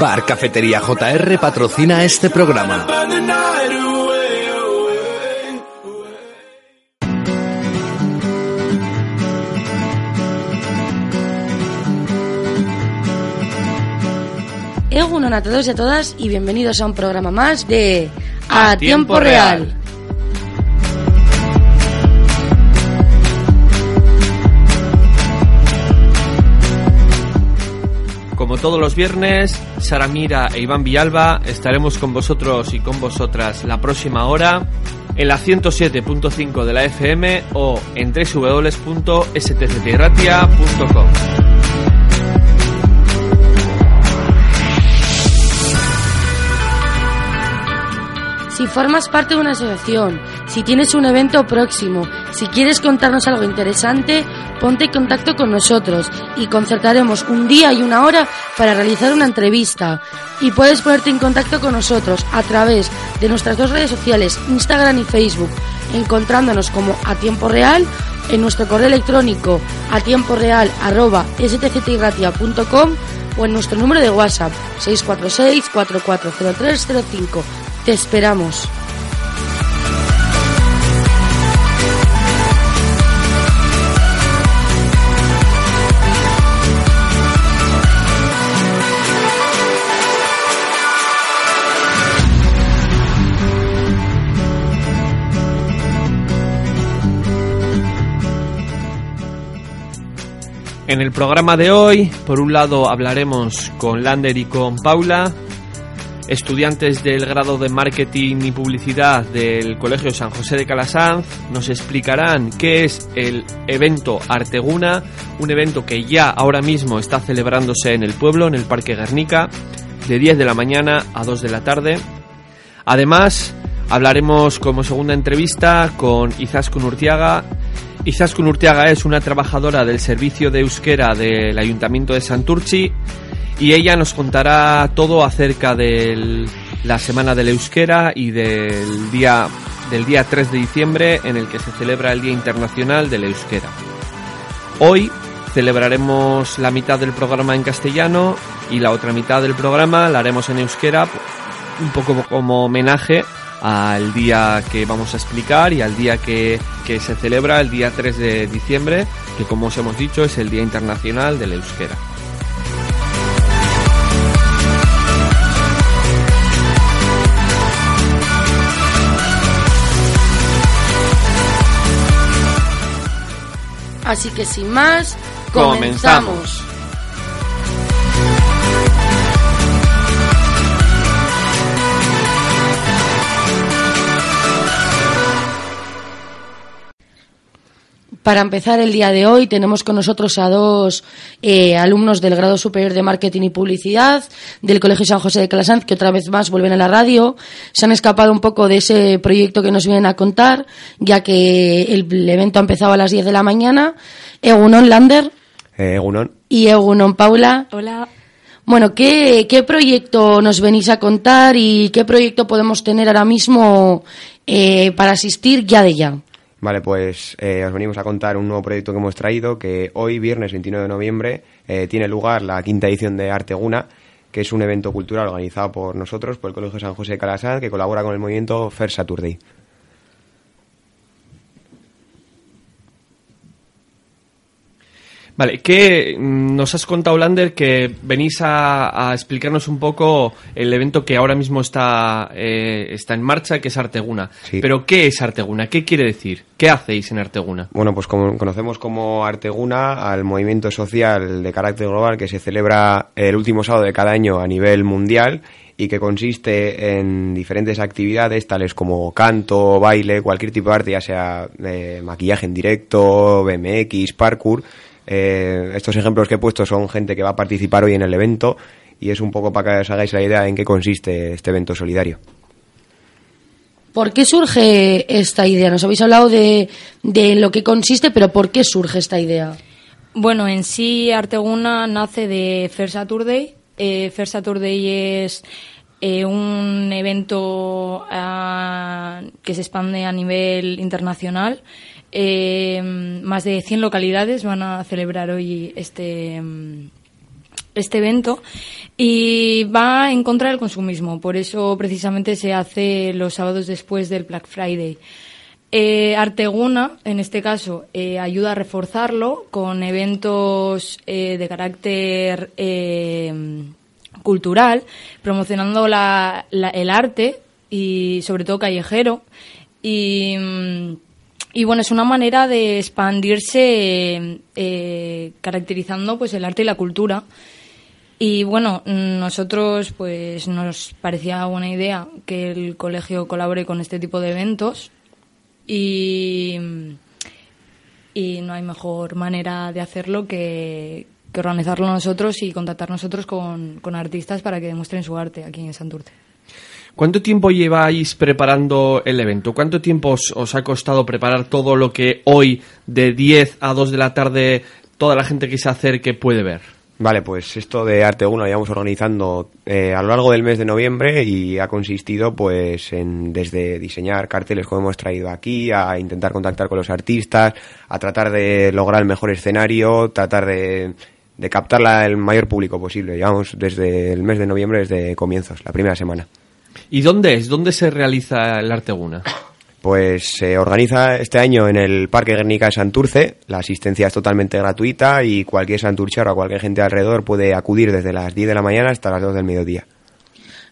Bar Cafetería JR patrocina este programa. Egunon a todos y a todas y bienvenidos a un programa más de A, A Tiempo, Tiempo Real. Real. Todos los viernes, Sara Mira e Iván Villalba estaremos con vosotros y con vosotras la próxima hora en la 107.5 de la FM o en www.stctratia.com. Si formas parte de una asociación, si tienes un evento próximo, si quieres contarnos algo interesante, ponte en contacto con nosotros y concertaremos un día y una hora para realizar una entrevista. Y puedes ponerte en contacto con nosotros a través de nuestras dos redes sociales, Instagram y Facebook, encontrándonos como a tiempo real en nuestro correo electrónico a tiempo real arroba o en nuestro número de WhatsApp 646 440305. Te esperamos. En el programa de hoy, por un lado, hablaremos con Lander y con Paula, estudiantes del grado de Marketing y Publicidad del Colegio San José de Calasanz. Nos explicarán qué es el evento Arteguna, un evento que ya ahora mismo está celebrándose en el pueblo, en el Parque Guernica, de 10 de la mañana a 2 de la tarde. Además, hablaremos como segunda entrevista con Izaskun Urtiaga. Izaskun Urtiaga es una trabajadora del servicio de euskera del Ayuntamiento de Santurchi y ella nos contará todo acerca de la Semana del Euskera y del día, del día 3 de diciembre en el que se celebra el Día Internacional del Euskera. Hoy celebraremos la mitad del programa en castellano y la otra mitad del programa la haremos en euskera, un poco como homenaje al día que vamos a explicar y al día que, que se celebra el día 3 de diciembre, que como os hemos dicho es el Día Internacional del Euskera. Así que sin más, Comenzamos. comenzamos. Para empezar el día de hoy tenemos con nosotros a dos eh, alumnos del grado superior de marketing y publicidad del Colegio San José de Calasanz que otra vez más vuelven a la radio. Se han escapado un poco de ese proyecto que nos vienen a contar ya que el evento ha empezado a las 10 de la mañana. Egunon Lander Eh, Egunon. y Egunon Paula. Hola. Bueno, ¿qué, ¿qué proyecto nos venís a contar y qué proyecto podemos tener ahora mismo eh, para asistir ya de ya? Vale, pues eh, os venimos a contar un nuevo proyecto que hemos traído, que hoy, viernes 29 de noviembre, eh, tiene lugar la quinta edición de Arteguna, que es un evento cultural organizado por nosotros, por el Colegio San José de Calasanz, que colabora con el movimiento Fair Saturday. Vale, que mm, nos has contado, Lander, que venís a, a explicarnos un poco el evento que ahora mismo está, eh, está en marcha, que es Arteguna. Sí. Pero, ¿qué es Arteguna? ¿Qué quiere decir? ¿Qué hacéis en Arteguna? Bueno, pues como conocemos como Arteguna al movimiento social de carácter global que se celebra el último sábado de cada año a nivel mundial y que consiste en diferentes actividades tales como canto, baile, cualquier tipo de arte, ya sea eh, maquillaje en directo, BMX, parkour. Eh, estos ejemplos que he puesto son gente que va a participar hoy en el evento y es un poco para que os hagáis la idea en qué consiste este evento solidario. ¿Por qué surge esta idea? Nos habéis hablado de, de lo que consiste, pero ¿por qué surge esta idea? Bueno, en sí Arteguna nace de Fair Saturday. Eh, Fair Saturday es eh, un evento ah, que se expande a nivel internacional. Eh, más de 100 localidades van a celebrar hoy este, mm, este evento y va en contra del consumismo. Por eso precisamente se hace los sábados después del Black Friday. Eh, Arteguna, en este caso, eh, ayuda a reforzarlo con eventos eh, de carácter eh, cultural, promocionando la- el arte y sobre todo callejero. Y, mm, y bueno, es una manera de expandirse eh, caracterizando pues el arte y la cultura. Y bueno, nosotros pues nos parecía buena idea que el colegio colabore con este tipo de eventos y, y no hay mejor manera de hacerlo que, que organizarlo nosotros y contactar nosotros con, con artistas para que demuestren su arte aquí en Santurce. ¿Cuánto tiempo lleváis preparando el evento? ¿Cuánto tiempo os, os ha costado preparar todo lo que hoy, de 10 a 2 de la tarde, toda la gente que se acerque puede ver? Vale, pues esto de Arteguna lo llevamos organizando eh, a lo largo del mes de noviembre y ha consistido pues en desde diseñar carteles como hemos traído aquí, a intentar contactar con los artistas, a tratar de lograr el mejor escenario, tratar de, de captarla el mayor público posible. Llevamos desde el mes de noviembre, desde comienzos, la primera semana. ¿Y dónde es? ¿Dónde se realiza el Arteguna? Pues se organiza este año en el Parque Guernica de Santurce. La asistencia es totalmente gratuita y cualquier santurchero o cualquier gente alrededor puede acudir desde las 10 de la mañana hasta las 2 del mediodía.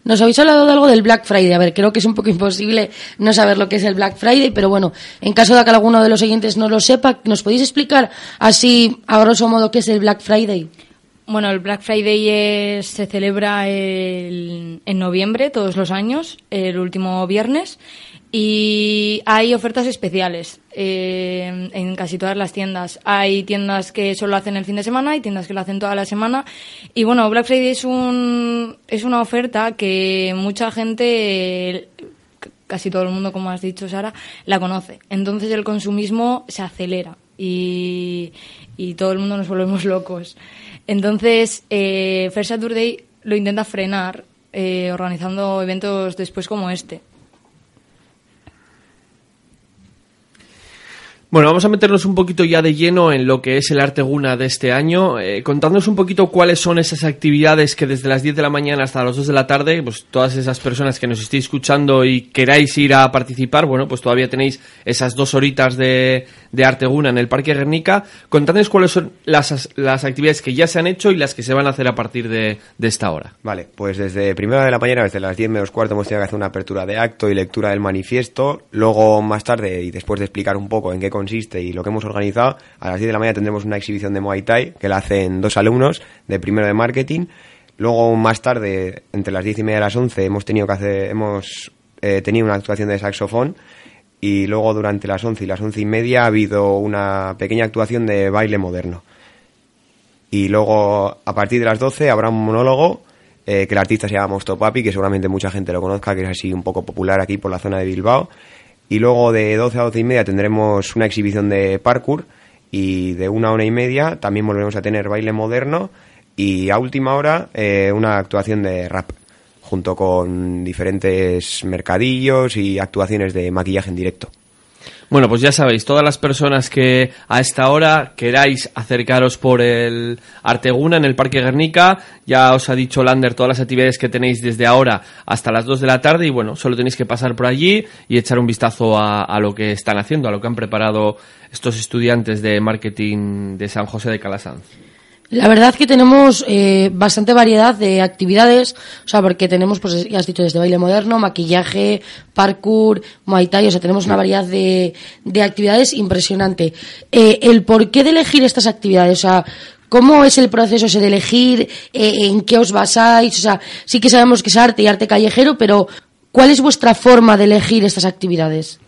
Nos habéis hablado de algo del Black Friday. A ver, creo que es un poco imposible no saber lo que es el Black Friday, pero bueno, en caso de que alguno de los oyentes no lo sepa, ¿nos podéis explicar así, a grosso modo, qué es el Black Friday? Bueno, el Black Friday se celebra el- en noviembre todos los años, el último viernes, y hay ofertas especiales eh, en casi todas las tiendas. Hay tiendas que solo hacen el fin de semana, hay tiendas que lo hacen toda la semana. Y bueno, Black Friday es, un, es una oferta que mucha gente, casi todo el mundo, como has dicho Sara, la conoce. Entonces el consumismo se acelera y, y todo el mundo nos volvemos locos. Entonces, eh, Fair Saturday lo intenta frenar eh, organizando eventos después como este. Bueno, vamos a meternos un poquito ya de lleno en lo que es el Arteguna de este año, eh, un poquito cuáles son esas actividades que desde las 10 de la mañana hasta las 2 de la tarde, pues todas esas personas que nos estéis escuchando y queráis ir a participar, bueno, pues todavía tenéis esas dos horitas de, de Arteguna en el Parque Guernica. Contadnos cuáles son las, las actividades que ya se han hecho y las que se van a hacer a partir de, de esta hora. Vale, pues desde primera de la mañana, desde las 10 menos cuarto, hemos tenido que hacer una apertura de acto y lectura del manifiesto. Luego, más tarde, y después de explicar un poco en qué consiste y lo que hemos organizado, a las 10 de la mañana tendremos una exhibición de Muay Thai que la hacen dos alumnos de primero de marketing. Luego, más tarde, entre las 10 y media y las 11, hemos tenido que hacer, hemos eh, tenido una actuación de saxofón. Y luego, durante las 11 y las 11 y media, ha habido una pequeña actuación de baile moderno. Y luego, a partir de las 12, habrá un monólogo eh, que el artista se llama Mosto Papi, que seguramente mucha gente lo conozca, que es así un poco popular aquí por la zona de Bilbao. Y luego de 12 a 12 y media tendremos una exhibición de parkour y de una hora y media también volveremos a tener baile moderno y a última hora eh, una actuación de rap junto con diferentes mercadillos y actuaciones de maquillaje en directo. Bueno, pues ya sabéis, todas las personas que a esta hora queráis acercaros por el Arteguna en el Parque Guernica, ya os ha dicho Lander todas las actividades que tenéis desde ahora hasta las 2 de la tarde y bueno, solo tenéis que pasar por allí y echar un vistazo a, a lo que están haciendo, a lo que han preparado estos estudiantes de marketing de San José de Calasanz. La verdad que tenemos eh, bastante variedad de actividades, o sea, porque tenemos, pues ya has dicho, desde baile moderno, maquillaje, parkour, muay thai, o sea, tenemos una variedad de, de actividades impresionante. Eh, el porqué de elegir estas actividades, o sea, ¿cómo es el proceso ese de elegir, eh, en qué os basáis? O sea, sí que sabemos que es arte y arte callejero, pero ¿cuál es vuestra forma de elegir estas actividades?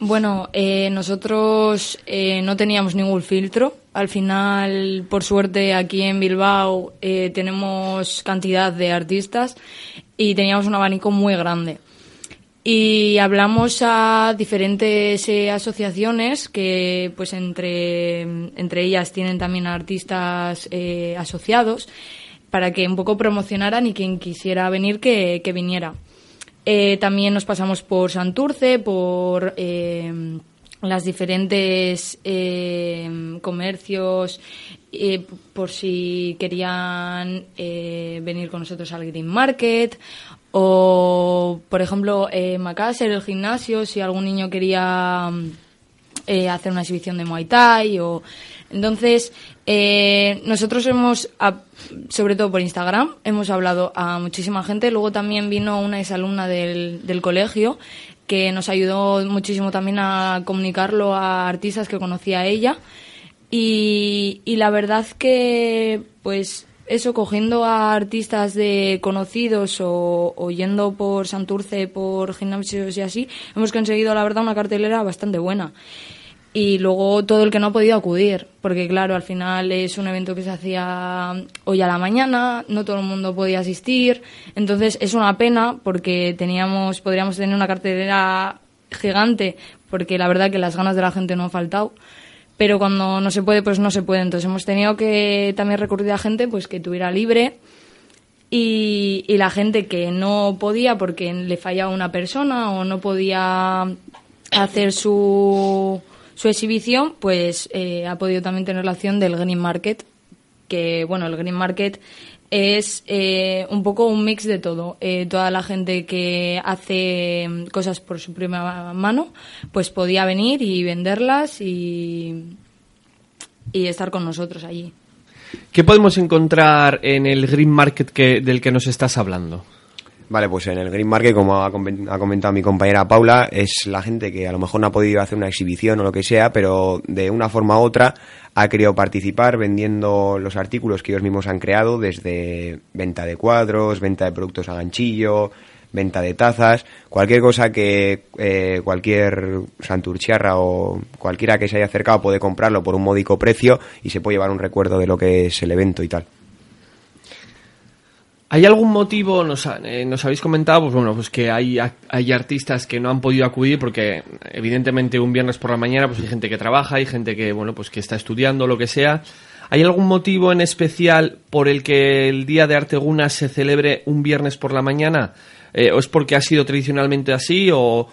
Bueno, eh, nosotros eh, no teníamos ningún filtro. Al final, por suerte, aquí en Bilbao eh, tenemos cantidad de artistas y teníamos un abanico muy grande. Y hablamos a diferentes eh, asociaciones que, pues, entre, entre ellas tienen también artistas eh, asociados para que un poco promocionaran y quien quisiera venir que, que viniera. Eh, también nos pasamos por Santurce, por eh, las diferentes eh, comercios, eh, por si querían eh, venir con nosotros al Green Market. O, por ejemplo, Macáser, el gimnasio, si algún niño quería eh, hacer una exhibición de Muay Thai. O... Entonces, eh, nosotros hemos, sobre todo por Instagram, hemos hablado a muchísima gente. Luego también vino una exalumna del, del colegio que nos ayudó muchísimo también a comunicarlo a artistas que conocía ella. Y, y la verdad que, pues, eso, cogiendo a artistas de conocidos o, o yendo por Santurce, por gimnasios y así, hemos conseguido, la verdad, una cartelera bastante buena. Y luego todo el que no ha podido acudir, porque claro, al final es un evento que se hacía hoy a la mañana, no todo el mundo podía asistir, entonces es una pena porque teníamos, podríamos tener una cartelera gigante, porque la verdad que las ganas de la gente no han faltado, pero cuando no se puede, pues no se puede, entonces hemos tenido que también recurrir a gente pues que tuviera libre y, y la gente que no podía porque le fallaba una persona o no podía hacer su, su exhibición, pues eh, ha podido también tener la opción del Green Market, que bueno, el Green Market es eh, un poco un mix de todo. Eh, toda la gente que hace mm, cosas por su primera mano, pues podía venir y venderlas y, y estar con nosotros allí. ¿Qué podemos encontrar en el Green Market que, del que nos estás hablando? Vale, pues en el Green Market, como ha comen- ha comentado mi compañera Paula, es la gente que a lo mejor no ha podido hacer una exhibición o lo que sea, pero de una forma u otra ha querido participar vendiendo los artículos que ellos mismos han creado, desde venta de cuadros, venta de productos a ganchillo, venta de tazas, cualquier cosa que eh, cualquier santurchiarra o cualquiera que se haya acercado puede comprarlo por un módico precio y se puede llevar un recuerdo de lo que es el evento y tal. ¿Hay algún motivo, nos, eh, nos habéis comentado, pues bueno, pues que hay, artistas que no han podido acudir porque evidentemente un viernes por la mañana pues hay gente que trabaja, hay gente que, bueno, pues que está estudiando, lo que sea. ¿Hay algún motivo en especial por el que el Día de Arteguna se celebre un viernes por la mañana? Eh, ¿O es porque ha sido tradicionalmente así o,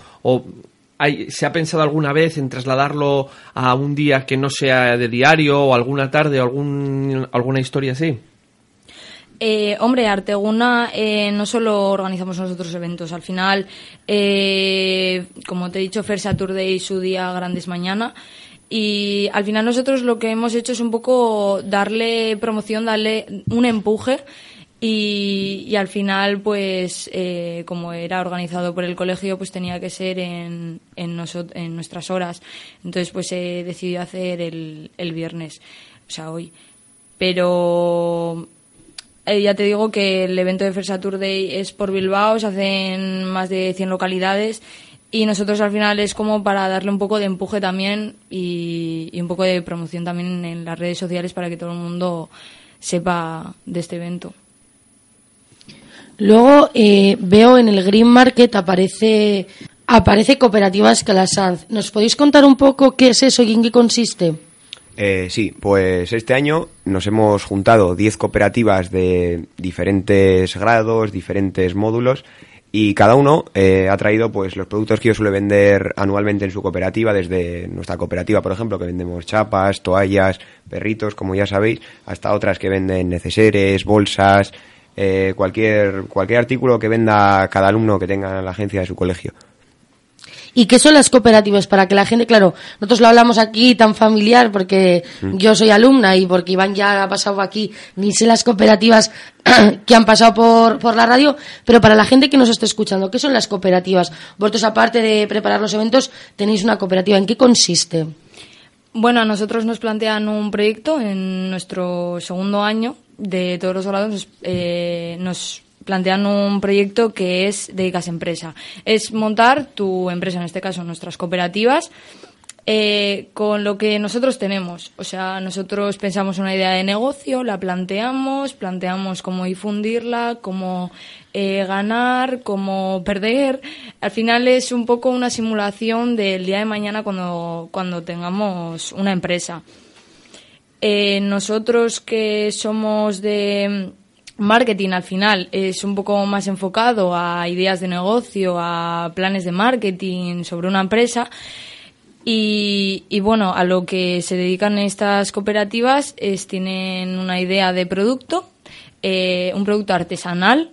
se ha pensado alguna vez en trasladarlo a un día que no sea de diario o alguna tarde o algún, alguna historia así? Eh, hombre, Arteguna eh, no solo organizamos nosotros eventos, al final, eh, como te he dicho, Fair Saturday su día grandes mañana. Y al final nosotros lo que hemos hecho es un poco darle promoción, darle un empuje y, y al final pues como era organizado por el colegio pues tenía que ser en, en, nuestras horas. Entonces pues he decidido hacer el, el viernes, o sea hoy. Pero eh, ya te digo que el evento de Fair Saturday es por Bilbao, se hacen más de 100 localidades y nosotros al final es como para darle un poco de empuje también y, y un poco de promoción también en las redes sociales para que todo el mundo sepa de este evento. Luego eh, veo en el Green Market aparece aparece Cooperativas Calasanz. ¿Nos podéis contar un poco qué es eso y en qué consiste? Eh, sí, pues este año nos hemos juntado 10 cooperativas de diferentes grados, diferentes módulos y cada uno eh, ha traído pues los productos que yo suele vender anualmente en su cooperativa, desde nuestra cooperativa, por ejemplo, que vendemos chapas, toallas, perritos, como ya sabéis, hasta otras que venden neceseres, bolsas, eh, cualquier, cualquier artículo que venda cada alumno que tenga en la agencia de su colegio. ¿Y qué son las cooperativas? Para que la gente, claro, nosotros lo hablamos aquí tan familiar porque Mm. yo soy alumna y porque Iván ya ha pasado aquí, ni sé las cooperativas que han pasado por, por la radio, pero para la gente que nos esté escuchando, ¿qué son las cooperativas? Vosotros, aparte de preparar los eventos, tenéis una cooperativa. ¿En qué consiste? Bueno, a nosotros nos plantean un proyecto en nuestro segundo año de todos los grados. Nos, eh, nos plantean un proyecto que es Dedicas Empresa. Es montar tu empresa, en este caso nuestras cooperativas, eh, con lo que nosotros tenemos. O sea, nosotros pensamos una idea de negocio, la planteamos, planteamos cómo difundirla, cómo eh, ganar, cómo perder. Al final es un poco una simulación del día de mañana cuando, cuando tengamos una empresa. Eh, nosotros que somos de marketing al final es un poco más enfocado a ideas de negocio, a planes de marketing sobre una empresa. Y, y bueno, a lo que se dedican estas cooperativas es tienen una idea de producto, eh, un producto artesanal,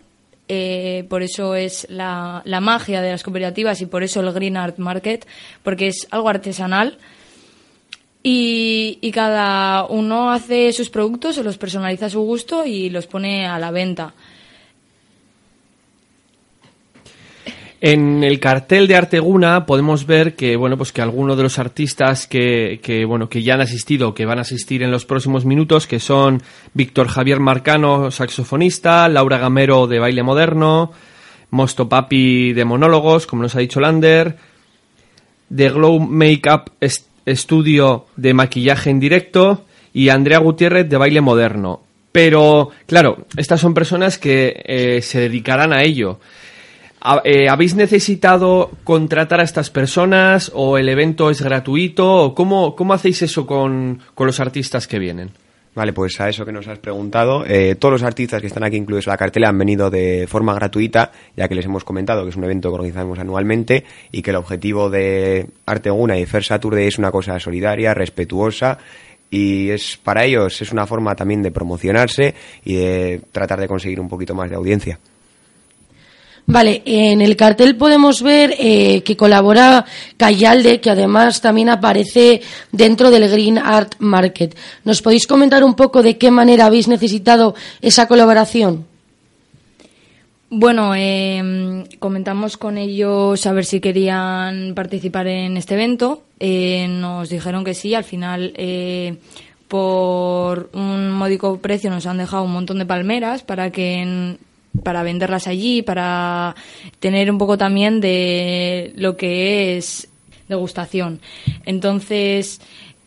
eh, por eso es la, la magia de las cooperativas y por eso el Green Art Market, porque es algo artesanal. Y, cada uno hace sus productos, se los personaliza a su gusto y los pone a la venta. En el cartel de Arteguna podemos ver que bueno pues que algunos de los artistas que, que bueno que ya han asistido que van a asistir en los próximos minutos que son Víctor Javier Marcano saxofonista Laura Gamero de baile moderno Mosto Papi de monólogos como nos ha dicho Lander The Glow Makeup Est- Studio de maquillaje en directo y Andrea Gutiérrez de baile moderno pero claro estas son personas que eh, se dedicarán a ello eh, ¿Habéis necesitado contratar a estas personas o el evento es gratuito? ¿O cómo, cómo hacéis eso con, con los artistas que vienen? Vale, pues a eso que nos has preguntado, eh, todos los artistas que están aquí incluidos en la cartela han venido de forma gratuita, ya que les hemos comentado que es un evento que organizamos anualmente y que el objetivo de Arteguna y Fair Saturday es una cosa solidaria, respetuosa y es para ellos es una forma también de promocionarse y de tratar de conseguir un poquito más de audiencia. Vale, en el cartel podemos ver eh, que colabora Cayalde, que además también aparece dentro del Green Art Market. ¿Nos podéis comentar un poco de qué manera habéis necesitado esa colaboración? Bueno, eh, comentamos con ellos a ver si querían participar en este evento. Eh, nos dijeron que sí. Al final, eh, por un módico precio, nos han dejado un montón de palmeras para que para venderlas allí, para tener un poco también de lo que es degustación. Entonces,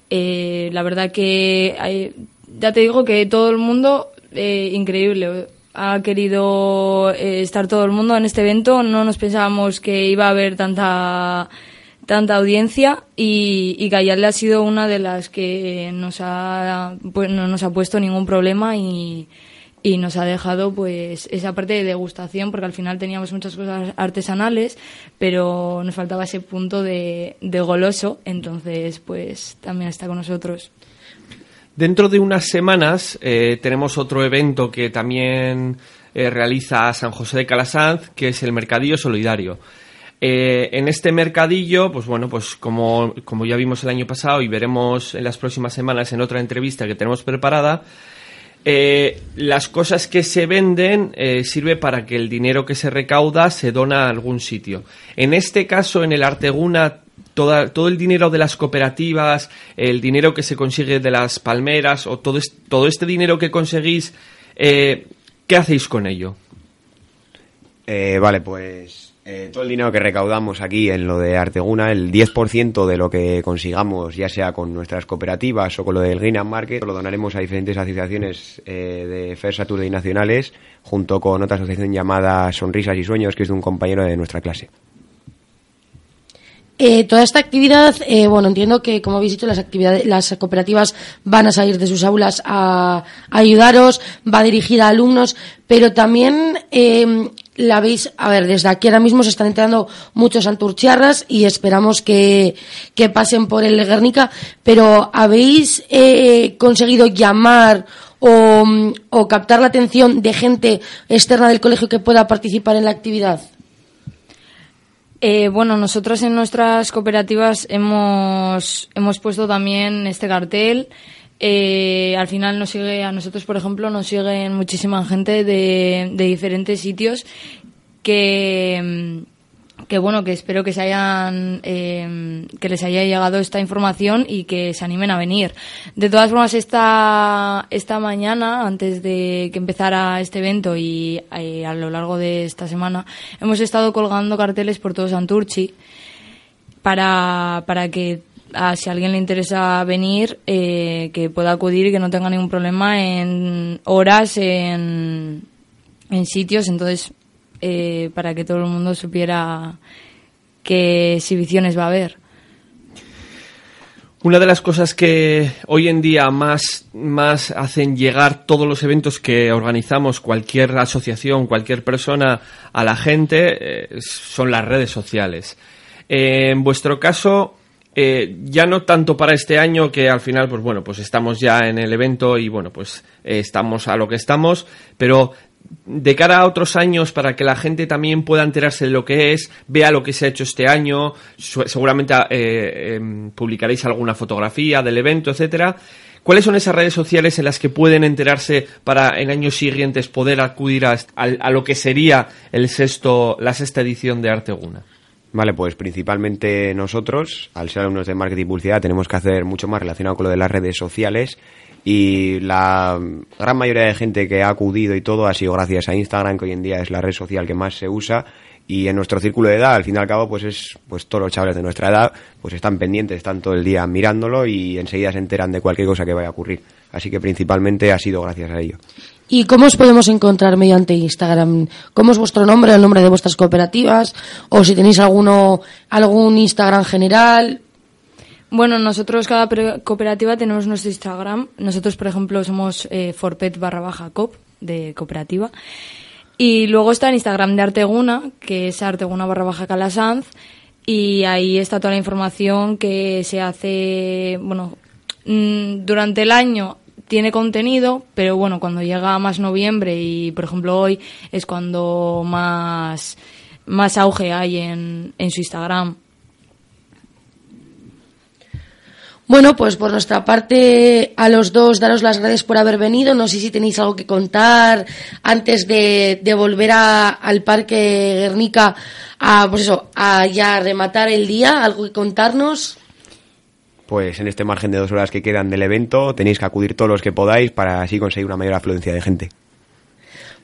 eh, la verdad que hay- ya te digo que todo el mundo eh, increíble ha querido eh, estar todo el mundo en este evento no nos pensábamos que iba a haber tanta tanta audiencia y, y ha sido una de las que nos ha pues no nos ha puesto ningún problema y y nos ha dejado pues esa parte de degustación porque al final teníamos muchas cosas artesanales pero nos faltaba ese punto de, de goloso entonces pues también está con nosotros Dentro de unas semanas eh, tenemos otro evento que también eh, realiza San José de Calasanz, que es el Mercadillo Solidario. Eh, en este mercadillo, pues bueno, pues como, como ya vimos el año pasado y veremos en las próximas semanas en otra entrevista que tenemos preparada, eh, las cosas que se venden eh, sirve para que el dinero que se recauda se dona a algún sitio. En este caso, en el Arteguna, toda- todo el dinero de las cooperativas, el dinero que se consigue de las palmeras o todo, todo este dinero que conseguís, eh, ¿qué hacéis con ello? Vale, pues eh, todo el dinero que recaudamos aquí en lo de Arteguna, el 10% de lo que consigamos, ya sea con nuestras cooperativas o con lo del Green and Market, lo donaremos a diferentes asociaciones eh, de Fair Saturday nacionales, junto con otra asociación llamada Sonrisas y Sueños, que es de un compañero de nuestra clase. Eh, toda esta actividad, eh, bueno, entiendo que, como habéis dicho, las actividades, las cooperativas van a salir de sus aulas a, ayudaros, va dirigida a alumnos, pero también eh, la veis, a ver, desde aquí ahora mismo se están entrando muchos anturchiarras y esperamos que, que pasen por el Guernica, pero ¿habéis eh, conseguido llamar o, o captar la atención de gente externa del colegio que pueda participar en la actividad? Eh, bueno, nosotros en nuestras cooperativas hemos, hemos puesto también este cartel. Eh, al final nos sigue, a nosotros por ejemplo, nos siguen muchísima gente de, de diferentes sitios que, que bueno, que espero que se hayan, eh, que les haya llegado esta información y que se animen a venir. De todas formas, esta, esta mañana, antes de que empezara este evento y eh, a lo largo de esta semana, hemos estado colgando carteles por todo Santurchi para, para que a, si a alguien le interesa venir, eh, que pueda acudir y que no tenga ningún problema en horas, en, en sitios. Entonces, eh, para que todo el mundo supiera qué exhibiciones va a haber. Una de las cosas que hoy en día más, más hacen llegar todos los eventos que organizamos cualquier asociación, cualquier persona a la gente, eh, son las redes sociales. En vuestro caso, eh, ya no tanto para este año que al final, pues bueno, pues estamos ya en el evento y bueno, pues eh, estamos a lo que estamos, pero de cara a otros años para que la gente también pueda enterarse de lo que es, vea lo que se ha hecho este año, seguramente eh, em, publicaréis alguna fotografía del evento, etcétera. ¿Cuáles son esas redes sociales en las que pueden enterarse para en años siguientes poder acudir a, al- a lo que sería el sexto, la sexta edición de Arteguna? Vale, pues principalmente nosotros, al ser alumnos de marketing publicidad, tenemos que hacer mucho más relacionado con lo de las redes sociales y la gran mayoría de gente que ha acudido y todo ha sido gracias a Instagram, que hoy en día es la red social que más se usa y en nuestro círculo de edad, al fin y al cabo, pues es pues todos los chavales de nuestra edad, pues están pendientes, están todo el día mirándolo y enseguida se enteran de cualquier cosa que vaya a ocurrir. Así que principalmente ha sido gracias a ello. ¿Y cómo os podemos encontrar mediante Instagram? ¿Cómo es vuestro nombre, el nombre de vuestras cooperativas? ¿O si tenéis alguno, algún Instagram general? Bueno, nosotros cada cooperativa tenemos nuestro Instagram. Nosotros, por ejemplo, somos eh, forpet barra baja cop de cooperativa. Y luego está el Instagram de Arteguna, que es Arteguna barra baja Calasanz. Y ahí está toda la información que se hace, bueno, mm, durante el año tiene contenido, pero bueno, cuando llega más noviembre y, por ejemplo, hoy es cuando más, más auge hay en, en su Instagram. Bueno, pues por nuestra parte, a los dos, daros las gracias por haber venido. No sé si tenéis algo que contar antes de, de volver a- al Parque Guernica a, pues eso, a ya rematar el día. ¿Algo que contarnos? Pues en este margen de dos horas que quedan del evento tenéis que acudir todos los que podáis para así conseguir una mayor afluencia de gente.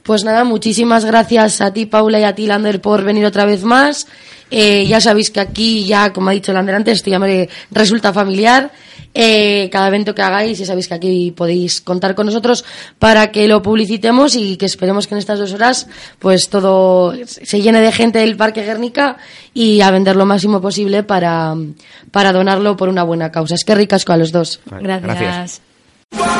Pues nada, muchísimas gracias a ti, Paula, y a ti, Lander, por venir otra vez más. Eh, ya sabéis que aquí, ya, como ha dicho Lander antes, esto ya me resulta familiar. Eh, cada evento que hagáis, ya sabéis que aquí podéis contar con nosotros para que lo publicitemos y que esperemos que en estas dos horas, pues todo se llene de gente del Parque Guernica y a vender lo máximo posible para, para donarlo por una buena causa. Es que ricasco a los dos. Gracias.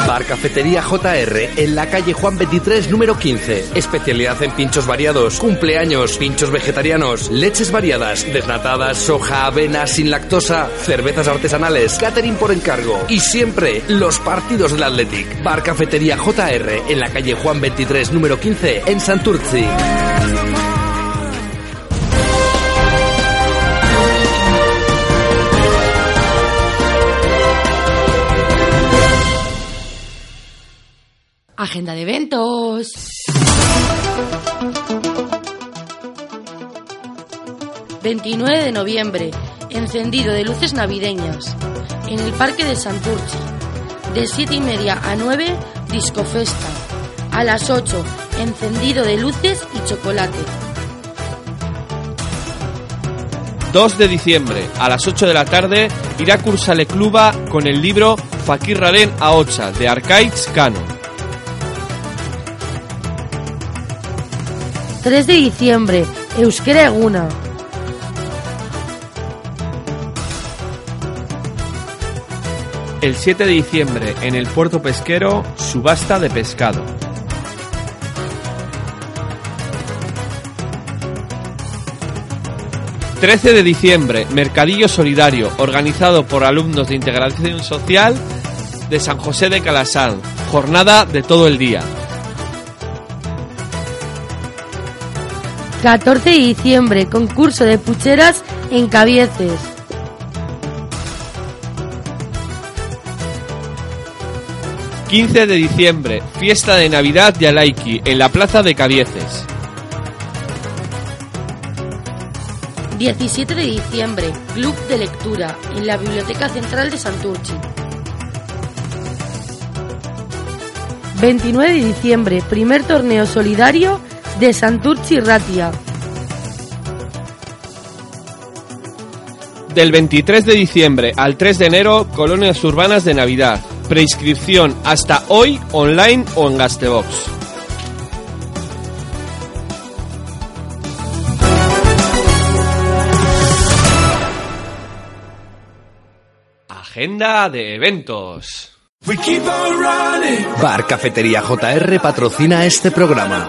Bar Cafetería JR en la calle Juan 23 número 15. Especialidad en pinchos variados, cumpleaños, pinchos vegetarianos, leches variadas, desnatadas, soja, avena, sin lactosa, cervezas artesanales, catering por encargo y siempre los partidos del Athletic. Bar Cafetería JR en la calle Juan 23 número 15 en Santurci. Agenda de eventos. ...29 de noviembre... ...encendido de luces navideñas... ...en el Parque de Santurchi... ...de 7 y media a 9... ...disco festa... ...a las 8... ...encendido de luces y chocolate... 2 de diciembre, a las 8 de la tarde, irá Cursale Cluba con el libro Fakirraren a Ocha, de Arcaids Cano. 3 de diciembre... ...Euskera Eguna... El 7 de diciembre, en el puerto pesquero, subasta de pescado. 13 de diciembre, Mercadillo Solidario, organizado por alumnos de Integración Social de San José de Calasal. Jornada de todo el día. 14 de diciembre, concurso de pucheras en Cabieces. 15 de diciembre, fiesta de Navidad de Alaiki en la plaza de Cabieces. 17 de diciembre, club de lectura en la Biblioteca Central de Santurchi. 29 de diciembre, primer torneo solidario de Santurchi Ratia. Del 23 de diciembre al 3 de enero, colonias urbanas de Navidad. Preinscripción hasta hoy online o en Gastebox. Agenda de eventos. We keep on running Bar Cafetería JR patrocina este programa.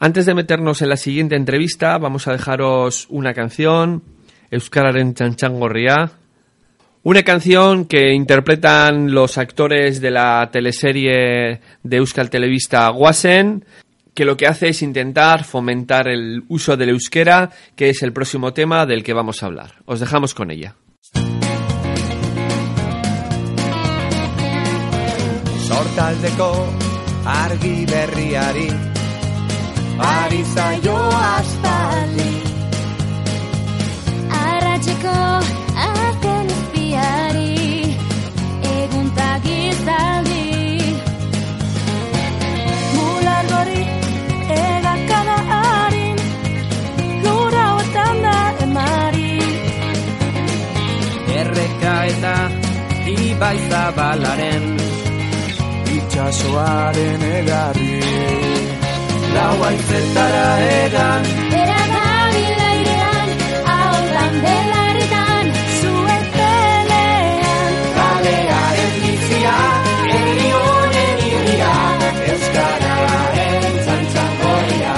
Antes de meternos en la siguiente entrevista, vamos a dejaros una canción, Euskararen Txantxangorria. Una canción que interpretan los actores de la teleserie de Euskal Televista Guasen, que lo que hace es intentar fomentar el uso del euskera, que es el próximo tema del que vamos a hablar. Os dejamos con ella. Sortaldeko argi berriari. Ari zaio aspaldi. Arratxeko azken izpiari Egun tagizaldi Mular gori egakada harin Lura hauetan da emari. Erreka eta ibai zabalaren Itxasoaren egarri Lau aizetara egan. Bera da bilairean Haudan belarritan Zuek pelean. Kalearen bizia Eri honen irria Euskararen txantxangoria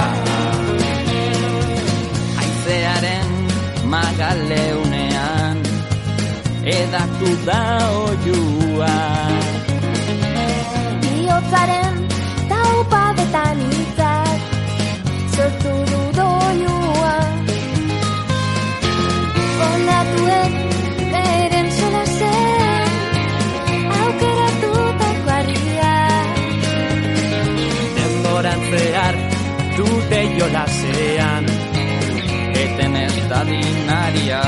Aizearen magaleunean Edatu da oiua jola zean Eten ez da dinaria.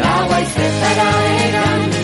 Gau aizetara egan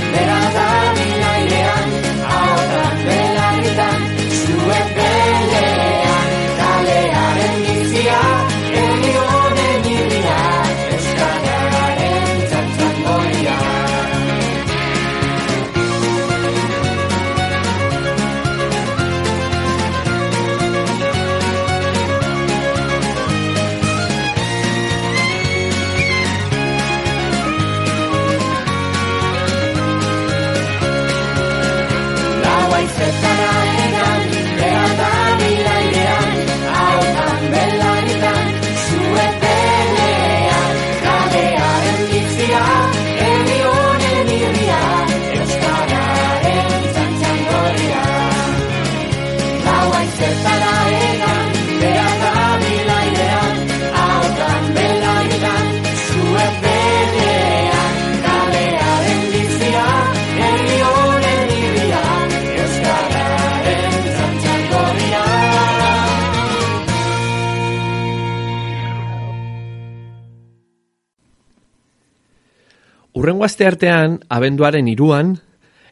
aste artean, abenduaren iruan,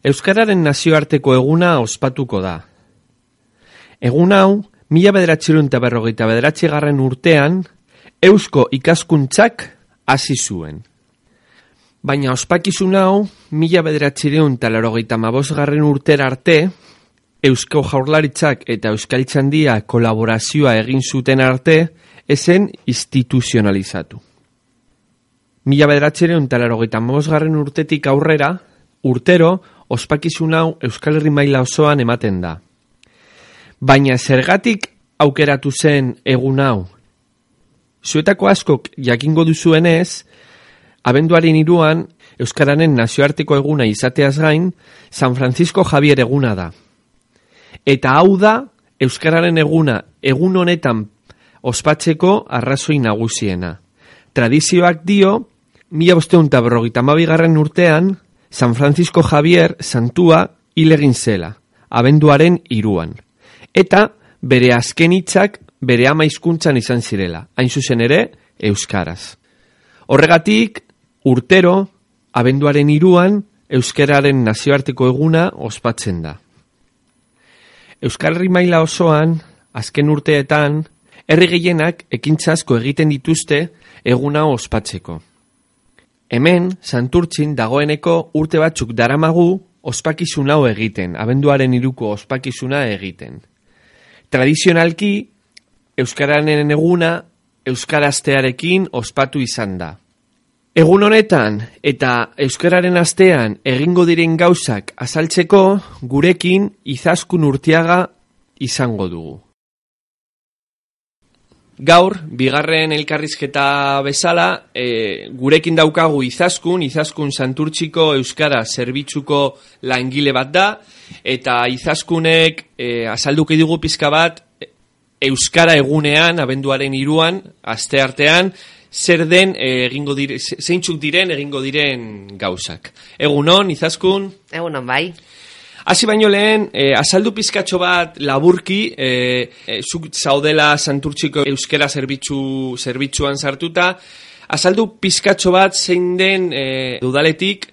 Euskararen nazioarteko eguna ospatuko da. Egun hau, mila bederatxirun eta berrogeita bederatxigarren urtean, Eusko ikaskuntzak hasi zuen. Baina ospakizun hau, mila bederatxireun eta larogeita mabosgarren urtera arte, Eusko jaurlaritzak eta Euskaltzandia kolaborazioa egin zuten arte, ezen instituzionalizatu. Mila bederatxereun eta larogeita mabosgarren urtetik aurrera, urtero, ospakizun hau Euskal Herri maila osoan ematen da. Baina zergatik aukeratu zen egun hau? Zuetako askok jakingo duzuenez, abenduaren iruan Euskararen nazioarteko eguna izateaz gain, San Francisco Javier eguna da. Eta hau da, Euskararen eguna egun honetan ospatzeko arrazoi nagusiena. Tradizioak dio, mila bosteunta berrogeita mabigarren urtean, San Francisco Javier santua hilegin zela, abenduaren iruan. Eta bere azken hitzak bere ama hizkuntzan izan zirela, hain zuzen ere, Euskaraz. Horregatik, urtero, abenduaren iruan, Euskararen nazioarteko eguna ospatzen da. Euskal Herri maila osoan, azken urteetan, herri gehienak ekintzasko egiten dituzte eguna ospatzeko. Hemen, Santurtzin dagoeneko urte batzuk daramagu ospakizun hau egiten, abenduaren iruko ospakizuna egiten. Tradizionalki, Euskararen eguna Euskaraztearekin ospatu izan da. Egun honetan eta Euskararen astean egingo diren gauzak azaltzeko gurekin izaskun urtiaga izango dugu. Gaur, bigarren elkarrizketa bezala, e, gurekin daukagu izaskun, izaskun santurtziko Euskara zerbitzuko langile bat da, eta izaskunek e, azalduki dugu pizka bat Euskara egunean, abenduaren iruan, aste artean, zer den e, egingo dire, zeintzuk diren egingo diren gauzak. Egunon, izaskun? Egunon, bai. Hasi baino lehen, e, azaldu pizkatxo bat laburki, e, e, zuk zaudela santurtziko euskera zerbitzu, zerbitzuan sartuta, azaldu pizkatxo bat zein den e, dudaletik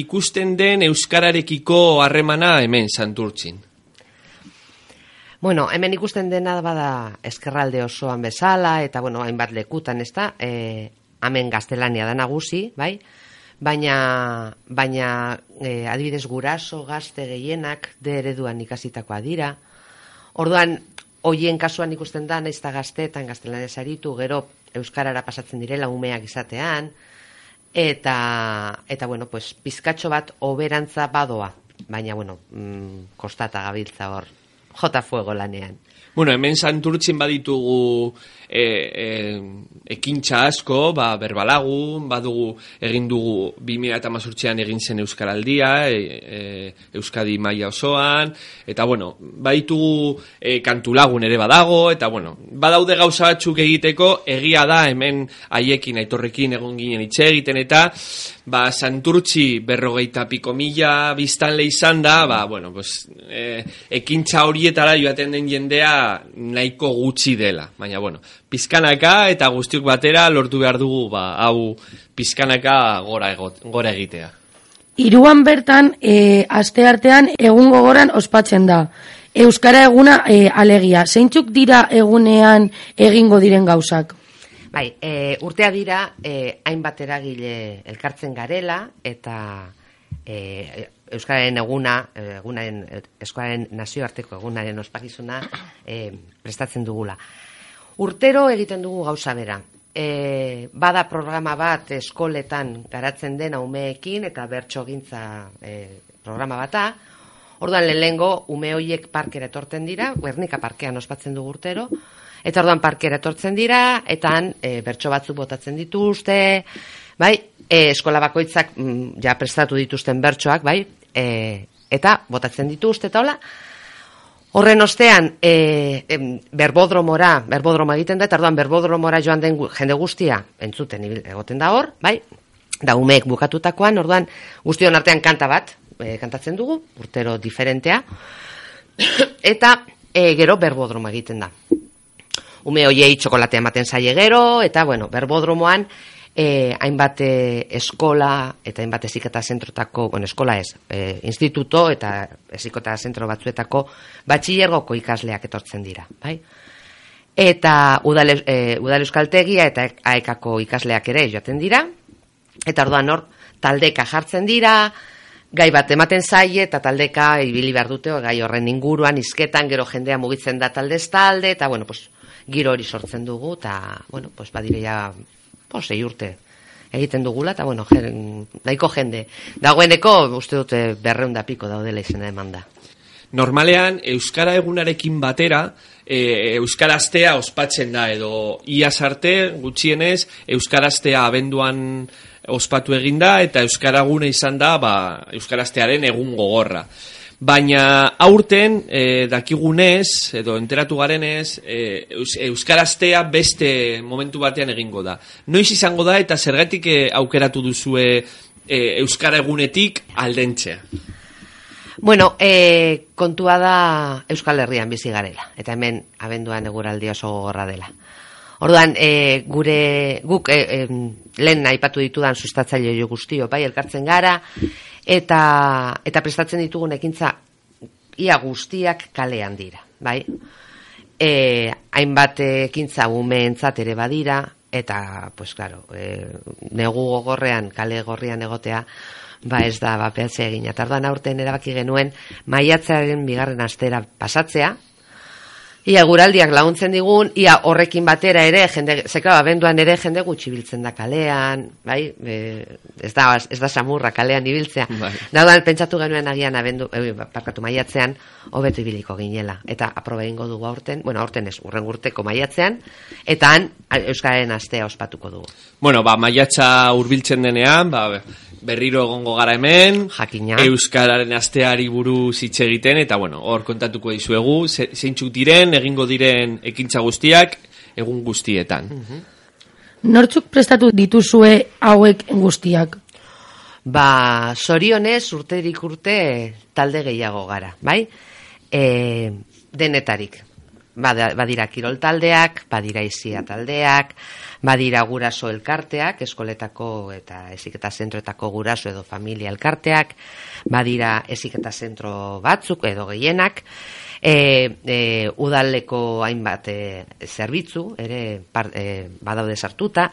ikusten den euskararekiko harremana hemen santurtzin. Bueno, hemen ikusten dena bada eskerralde osoan bezala, eta bueno, hainbat lekutan, ez da, e, hemen gaztelania da nagusi, bai? Baina, baina e, adibidez guraso gazte gehienak de ereduan ikasitakoa dira. Orduan, hoien kasuan ikusten da, nahiz eta gazteetan gaztelanez aritu, gero Euskarara pasatzen direla umeak izatean, eta, eta bueno, pues, pizkatxo bat oberantza badoa, baina, bueno, mm, kostata gabiltza hor, jota fuego lanean. Bueno, hemen santurtzin baditugu e, e, ekintza asko, ba, berbalagun, badugu egin dugu 2018an egin zen Euskaraldia, e, e, Euskadi maila osoan, eta bueno, baditugu e, kantulagun ere badago, eta bueno, badaude gauza batzuk egiteko, egia da hemen haiekin, aitorrekin egon ginen itxe egiten, eta ba, santurtzi berrogeita piko mila biztanle izan da, ba, bueno, pues, e, ekintza horietara joaten den jendea nahiko gutxi dela, baina bueno, pizkanaka eta guztiok batera lortu behar dugu ba, hau pizkanaka gora, egot, gora egitea. Iruan bertan, e, aste artean egun gogoran ospatzen da. Euskara eguna e, alegia. Zeintzuk dira egunean egingo diren gauzak? Bai, e, urtea dira, e, hainbat eragile elkartzen garela, eta e, Euskararen eguna, egunaren, Euskararen nazioarteko egunaren ospakizuna e, prestatzen dugula. Urtero egiten dugu gauza bera. E, bada programa bat eskoletan garatzen den umeekin eta bertso gintza e, programa bata. Orduan lehengo ume hoiek parkera etortzen dira, Guernika parkean ospatzen dugu urtero. Eta orduan parkera etortzen dira, eta han e, bertso batzuk botatzen dituzte, bai, e, eskola bakoitzak mm, ja prestatu dituzten bertsoak, bai, e, eta botatzen dituzte, eta hola, Horren ostean, e, berbodromora, berbodroma egiten da, eta orduan berbodromora joan den jende guztia, entzuten egoten da hor, bai? Da umeek bukatutakoan, orduan guztion artean kanta bat, e, kantatzen dugu, urtero diferentea, eta e, gero berbodroma egiten da. Ume hoiei txokolatea ematen zaie gero, eta bueno, berbodromoan, e, hainbat e, eskola eta hainbat eziketa zentrotako, bueno, eskola ez, e, instituto eta eziketa zentro batzuetako batxilergoko ikasleak etortzen dira, bai? Eta udal, e, udal euskaltegia eta aekako ikasleak ere joaten dira, eta orduan hor, taldeka jartzen dira, gai bat ematen zaie eta taldeka ibili behar dute, gai horren inguruan, izketan, gero jendea mugitzen da taldez talde, eta bueno, pues, giro hori sortzen dugu, eta, bueno, pues, badire po, sei urte egiten dugula, eta bueno, jen, daiko jende. Dagoeneko, uste dute berreunda piko daudela izena eman da. normalean Euskara egunarekin batera e, Euskaraztea ospatzen da edo iaz arte gutxienez Euskaraztea abenduan ospatu eginda eta Euskaragune izan da ba, Euskaraztearen egun gogorra. Baina aurten e, dakigunez, edo enteratu garenez, e, eus, Euskaraztea beste momentu batean egingo da. Noiz izango da eta zergatik e, aukeratu duzue e, Euskara egunetik aldentzea? Bueno, e, kontua da Euskal Herrian bizi garela. Eta hemen abenduan eguraldi oso gogorra dela. Orduan, e, gure guk e, e, lehen aipatu ditudan sustatzaile jo guztio, bai, elkartzen gara, eta, eta prestatzen ditugun ekintza ia guztiak kalean dira, bai? E, hainbat ekintza umeentzat ere badira, eta, pues, claro, e, negu gogorrean, kale gorrian egotea, ba ez da, ba, egin. Eta aurten erabaki genuen, maiatzaren bigarren astera pasatzea, Ia guraldiak laguntzen digun, ia horrekin batera ere, jende, zeka, abenduan ere jende gutxi biltzen da kalean, bai, e, ez, da, ez da samurra kalean ibiltzea. Bai. Daudan, pentsatu genuen agian abendu, e, parkatu maiatzean, hobetu ibiliko ginela. Eta aprobe egingo dugu aurten, bueno, aurten ez, urren urteko maiatzean, eta han, Euskaren astea ospatuko dugu. Bueno, ba, maiatza hurbiltzen denean, ba, berriro egongo gara hemen, Jakina. Euskararen asteari buruz hitz egiten, eta bueno, hor kontatuko dizuegu, ze- zeintzuk diren, egingo diren ekintza guztiak, egun guztietan. Nortzuk prestatu dituzue hauek guztiak? Ba, sorionez urterik urte talde gehiago gara, bai? E, denetarik. Bada, badira kirol taldeak, badira izia taldeak, badira guraso elkarteak, eskoletako eta eziketa zentroetako guraso edo familia elkarteak, badira eziketa zentro batzuk edo gehienak, e, e, udaleko hainbat e, zerbitzu, ere par, e, badaude sartuta,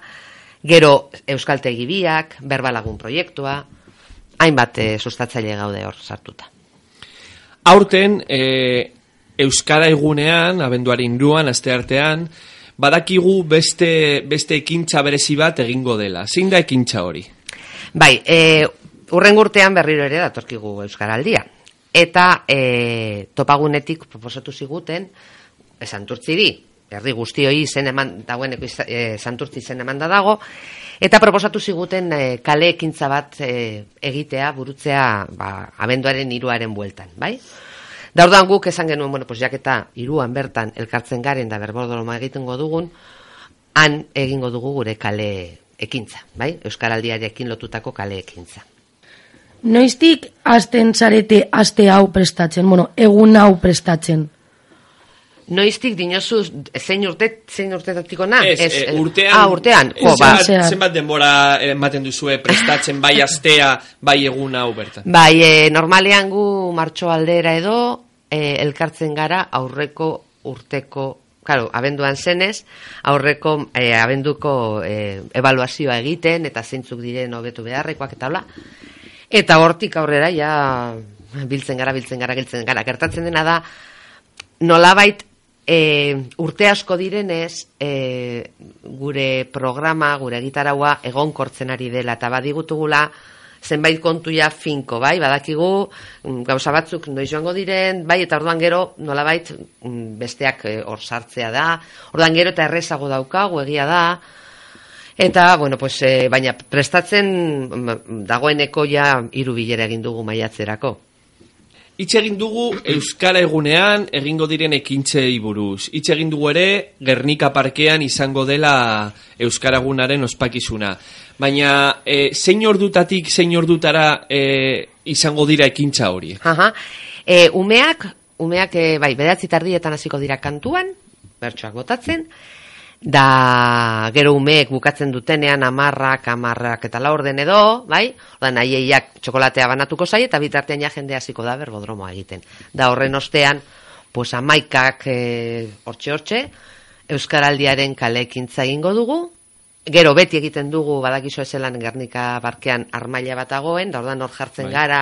gero euskaltegi biak, berbalagun proiektua, hainbat e, sustatzaile gaude hor sartuta. Aurten, e, Euskara egunean, abenduari inruan, aste artean, badakigu beste, beste ekintza berezi bat egingo dela. Zein da ekintza hori? Bai, e, urren urtean berriro ere datorkigu Euskaraldia. Eta e, topagunetik proposatu ziguten, e, santurtziri, herri guztioi izen eman, dagoeneko e, santurtzi izen eman da dago, eta proposatu ziguten e, kale ekintza bat e, egitea, burutzea, ba, abenduaren iruaren bueltan, bai? Da orduan guk esan genuen, bueno, pues jaketa iruan bertan elkartzen garen da berbordoloma egitengo dugun, han egingo dugu gure kale ekintza, bai? Euskaraldiarekin lotutako kale ekintza. Noiztik hasten zarete aste hau prestatzen, bueno, egun hau prestatzen? Noiztik dinozu zein urte, zein urte na? Ez, e, urtean, Ah, urtean. Jo, ba, zenbat, zenbat denbora ematen duzue prestatzen bai astea, bai egun hau bertan. Bai, e, normalean gu martxo aldera edo e, elkartzen gara aurreko urteko, claro, abenduan zenez, aurreko e, abenduko e, evaluazioa egiten eta zeintzuk diren hobetu beharrekoak eta hola. Eta hortik aurrera ja biltzen gara, biltzen gara, biltzen gara. Gertatzen dena da nolabait e, urte asko direnez e, gure programa, gure gitaraua egonkortzen ari dela eta badigutugula zenbait kontu ja finko, bai, badakigu mm, gauza batzuk noiz joango diren, bai, eta orduan gero nolabait mm, besteak eh, hor sartzea da, orduan gero eta errezago daukagu, egia da, eta, bueno, pues, eh, baina prestatzen mm, dagoeneko ja hiru bilera egin dugu maiatzerako. Hitz egin dugu Euskara egunean egingo diren ekintzei buruz. Hitz egin dugu ere Gernika parkean izango dela Euskara egunaren ospakizuna. Baina e, zein ordutatik zein ordutara e, izango dira ekintza hori? Aha. E, umeak, umeak e, bai, bedatzi tardietan hasiko dira kantuan, bertsoak botatzen, da gero umeek bukatzen dutenean amarrak, amarrak eta laurden edo, bai? Oda nahieiak txokolatea banatuko zai eta bitartean ja jende hasiko da berbodromoa egiten. Da horren ostean, pues amaikak e, hortxe hortxe, Euskaraldiaren kale ekintza egingo dugu, Gero beti egiten dugu badakizu ezelan Gernika barkean armaila bat dagoen, da ordan hor jartzen Bai. gara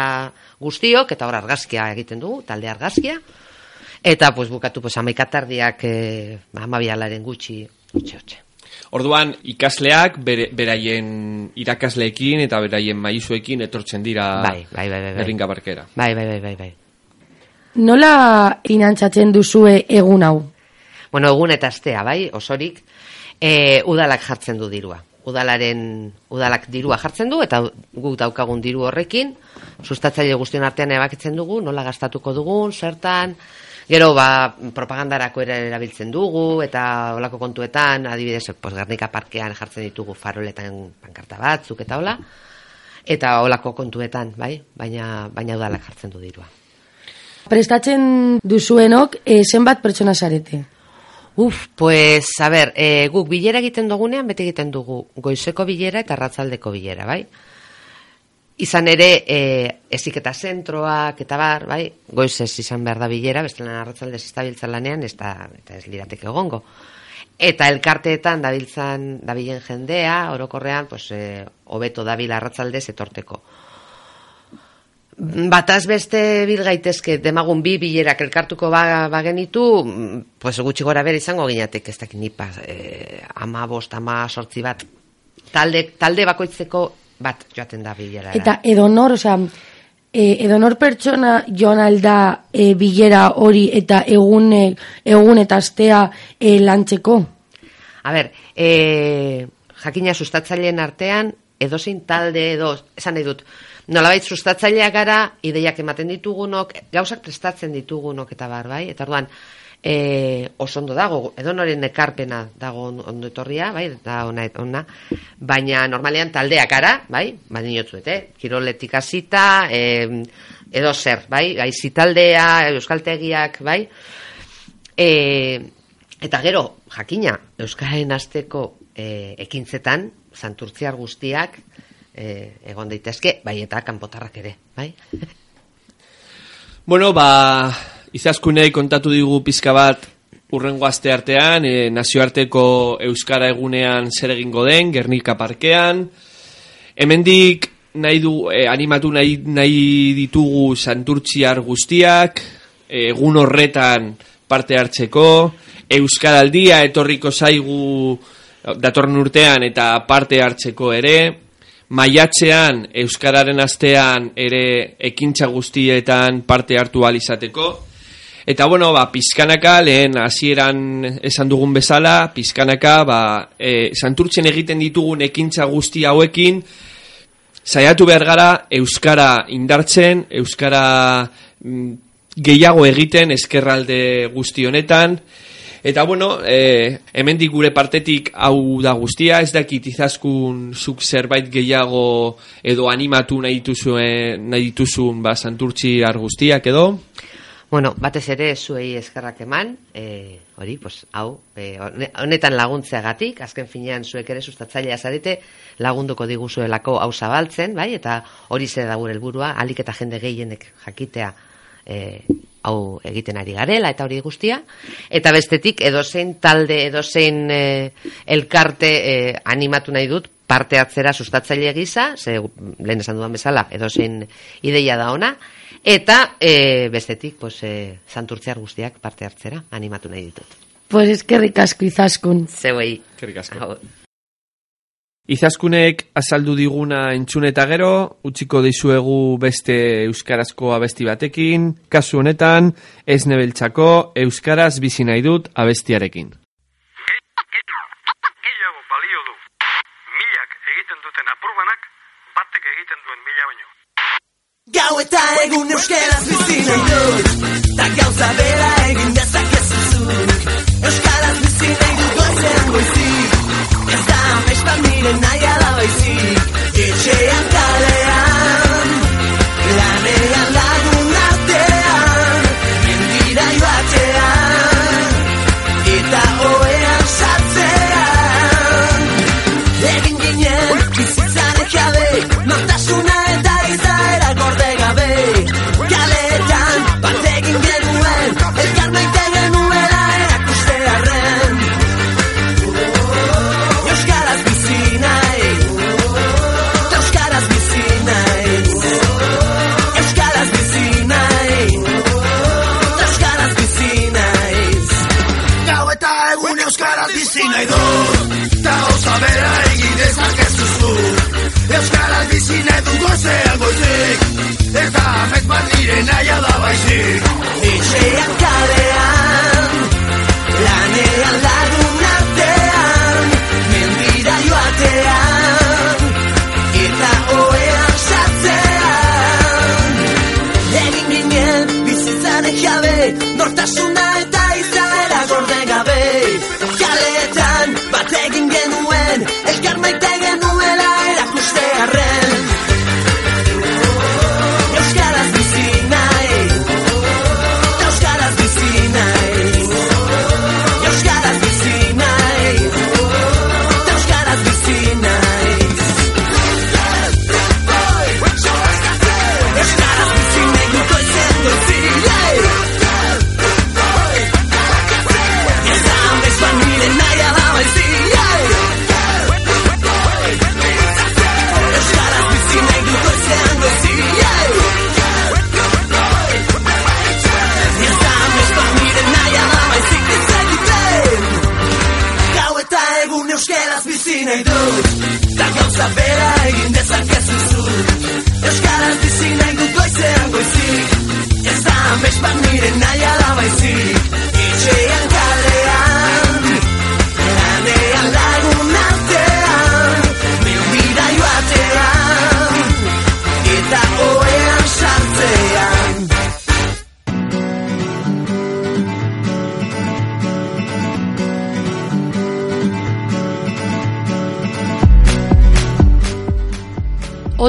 guztiok, eta hor argazkia egiten dugu, talde argazkia. Eta pues bukatu pues amaikatardiak eh, amabialaren gutxi, hortxe, hortxe. Orduan ikasleak bere, beraien irakasleekin eta beraien maizuekin etortzen dira Bai, bai, bai, bai, bai. Gernika parkera. Bai, bai, bai, bai, bai. nola finantzatzen duzue egun hau? Bueno, egun eta astea, bai, osorik, e, udalak jartzen du dirua. Udalaren, udalak dirua jartzen du, eta guk daukagun diru horrekin, sustatzaile guztion artean ebakitzen dugu, nola gastatuko dugun, zertan, gero ba, propagandarako ere erabiltzen dugu, eta olako kontuetan, adibidez, pues, Gernika parkean jartzen ditugu faroletan pankarta batzuk, eta hola, eta olako kontuetan, bai, baina, baina udalak jartzen du dirua. Prestatzen duzuenok, e, zenbat pertsona zarete? Uf, pues, a ber, e, guk bilera egiten dugunean, beti egiten dugu goizeko bilera eta ratzaldeko bilera, bai? Izan ere, e, eziketa zentroak eta bar, bai? Goizez izan behar da bilera, bestelan arratzaldez ez dabiltzan lanean, ez da, eta ez lirateke egongo. Eta elkarteetan dabiltzan, dabilen jendea, orokorrean, pues, e, hobeto dabil arratzaldez etorteko. Bataz beste bil gaitezke demagun bi bilerak elkartuko ba, bagenitu, pues gutxi gora bere izango ginatek ez dakit nipa, eh, ama bost, ama sortzi bat, talde, talde bakoitzeko bat joaten da bilera. Eta edonor, osea, e, edonor pertsona joan alda e, bilera hori eta egune, egun eta astea e, lantzeko? A ber, e, jakina sustatzaileen artean, edozein talde edo, esan nahi dut, nolabait sustatzaileak gara, ideiak ematen ditugunok, gauzak prestatzen ditugunok eta bar, bai? Eta orduan, e, oso ondo dago, edo noren ekarpena dago on- ondo etorria, bai, da ona, ona, baina normalean taldeak gara, bai, baina inotzuet, eh? kiroletik hasita, e, edo zer, bai, gaizi taldea, euskaltegiak, bai, e, eta gero, jakina, Euskararen asteko e, ekintzetan, santurtziar guztiak, e, egon daitezke, bai, eta kanpotarrak ere, bai? Bueno, ba, izaskunei kontatu digu pizka bat urrengo aste artean, e, nazioarteko Euskara egunean zer egingo den, Gernika parkean. Hemendik nahi du, e, animatu nahi, nahi ditugu santurtziar guztiak, egun horretan parte hartzeko, Euskaraldia etorriko zaigu datorren urtean eta parte hartzeko ere, maiatzean Euskararen astean ere ekintza guztietan parte hartu ahal izateko. Eta bueno, ba, pizkanaka, lehen hasieran esan dugun bezala, pizkanaka, ba, e, santurtzen egiten ditugun ekintza guzti hauekin, saiatu behar gara Euskara indartzen, Euskara mm, gehiago egiten eskerralde guzti honetan, Eta bueno, eh, hemendik gure partetik hau da guztia, ez dakit izaskun zuk zerbait gehiago edo animatu nahi dituzuen, nahi dituzun ba, santurtzi guztiak edo? Bueno, batez ere zuei eskerrak eman, e, hori, pues, hau, e, hone- honetan laguntzeagatik, azken finean zuek ere sustatzailea zarete, lagunduko diguzuelako hau zabaltzen, bai, eta hori ze da gure helburua, alik eta jende gehienek jakitea e, hau egiten ari garela eta hori guztia, eta bestetik edozein talde, edozein e, elkarte e, animatu nahi dut, parte hartzera sustatzaile gisa, ze lehen esan dudan bezala, edozein ideia da ona, eta e, bestetik, pues, e, santurtziar guztiak parte hartzera animatu nahi ditut. Pues eskerrik asko izaskun. Zeuei. Eskerrik asko. Izaskunek azaldu diguna entzun eta gero, utziko dizuegu beste euskarazko abesti batekin, kasu honetan, ez nebeltzako euskaraz bizi nahi dut abestiarekin. gehiago balio du. Milak egiten duten apurbanak, batek egiten duen mila baino. Gau eta egun euskeraz bizi nahi dut Ta gauza bera egin dezakezu zuk Euskaraz bizi nahi dut goizean goizik bat nire naia da baizik Etxean kalean Lanean da ikasi nahi dut Ta oso bera egin dezakezuzu Euskaraz bizi nahi dut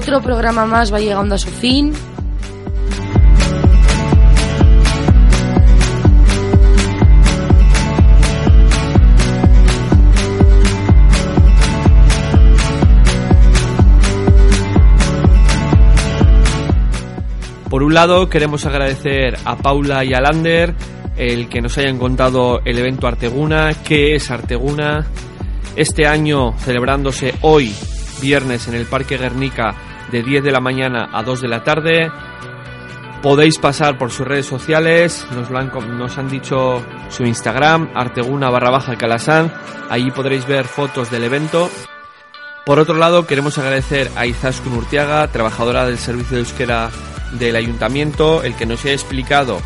Otro programa más va llegando a su fin. Por un lado, queremos agradecer a Paula y a Lander el que nos hayan contado el evento Arteguna, qué es Arteguna. Este año celebrándose hoy, viernes, en el Parque Guernica de 10 de la mañana a 2 de la tarde. Podéis pasar por sus redes sociales, nos, han, dicho su Instagram, arteguna barra baja calasán, allí podréis ver fotos del evento. Por otro lado, queremos agradecer a Izaskun Urtiaga, trabajadora del Servicio de Euskera del Ayuntamiento, el que nos haya explicado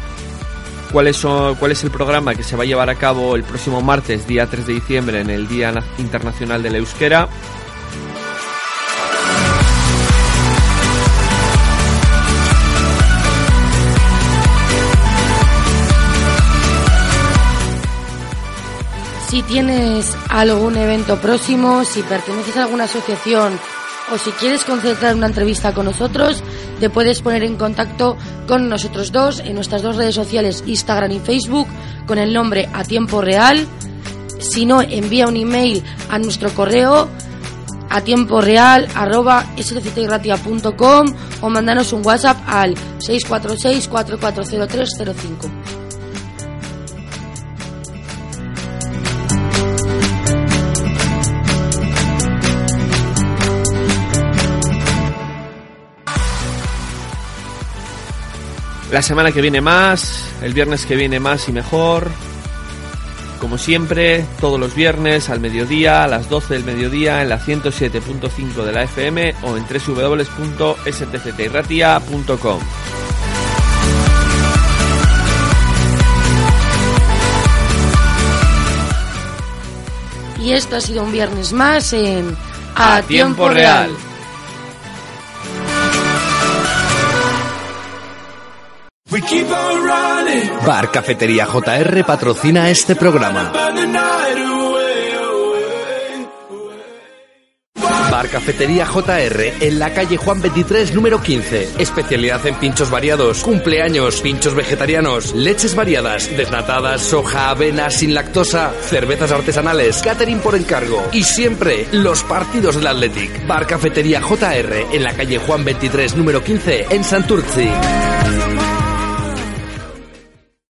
cuál es, cuál es el programa que se va a llevar a cabo el próximo martes, día 3 de diciembre, en el Día Na- Internacional de la Euskera. Si tienes algún evento próximo, si perteneces a alguna asociación o si quieres concertar una entrevista con nosotros, te puedes poner en contacto con nosotros dos en nuestras dos redes sociales, Instagram y Facebook, con el nombre a tiempo real. Si no, envía un email a nuestro correo a tiempo real arroba o mandanos un WhatsApp al 646 440305. La semana que viene más, el viernes que viene más y mejor. Como siempre, todos los viernes al mediodía, a las 12 del mediodía, en la 107.5 de la FM o en www.stctirratia.com. Y esto ha sido un viernes más en A Tiempo Real. Bar Cafetería JR patrocina este programa. Bar Cafetería JR en la calle Juan 23 número 15. Especialidad en pinchos variados, cumpleaños, pinchos vegetarianos, leches variadas, desnatadas, soja, avena, sin lactosa, cervezas artesanales, catering por encargo y siempre los partidos del Athletic. Bar Cafetería JR en la calle Juan 23 número 15 en Santurci.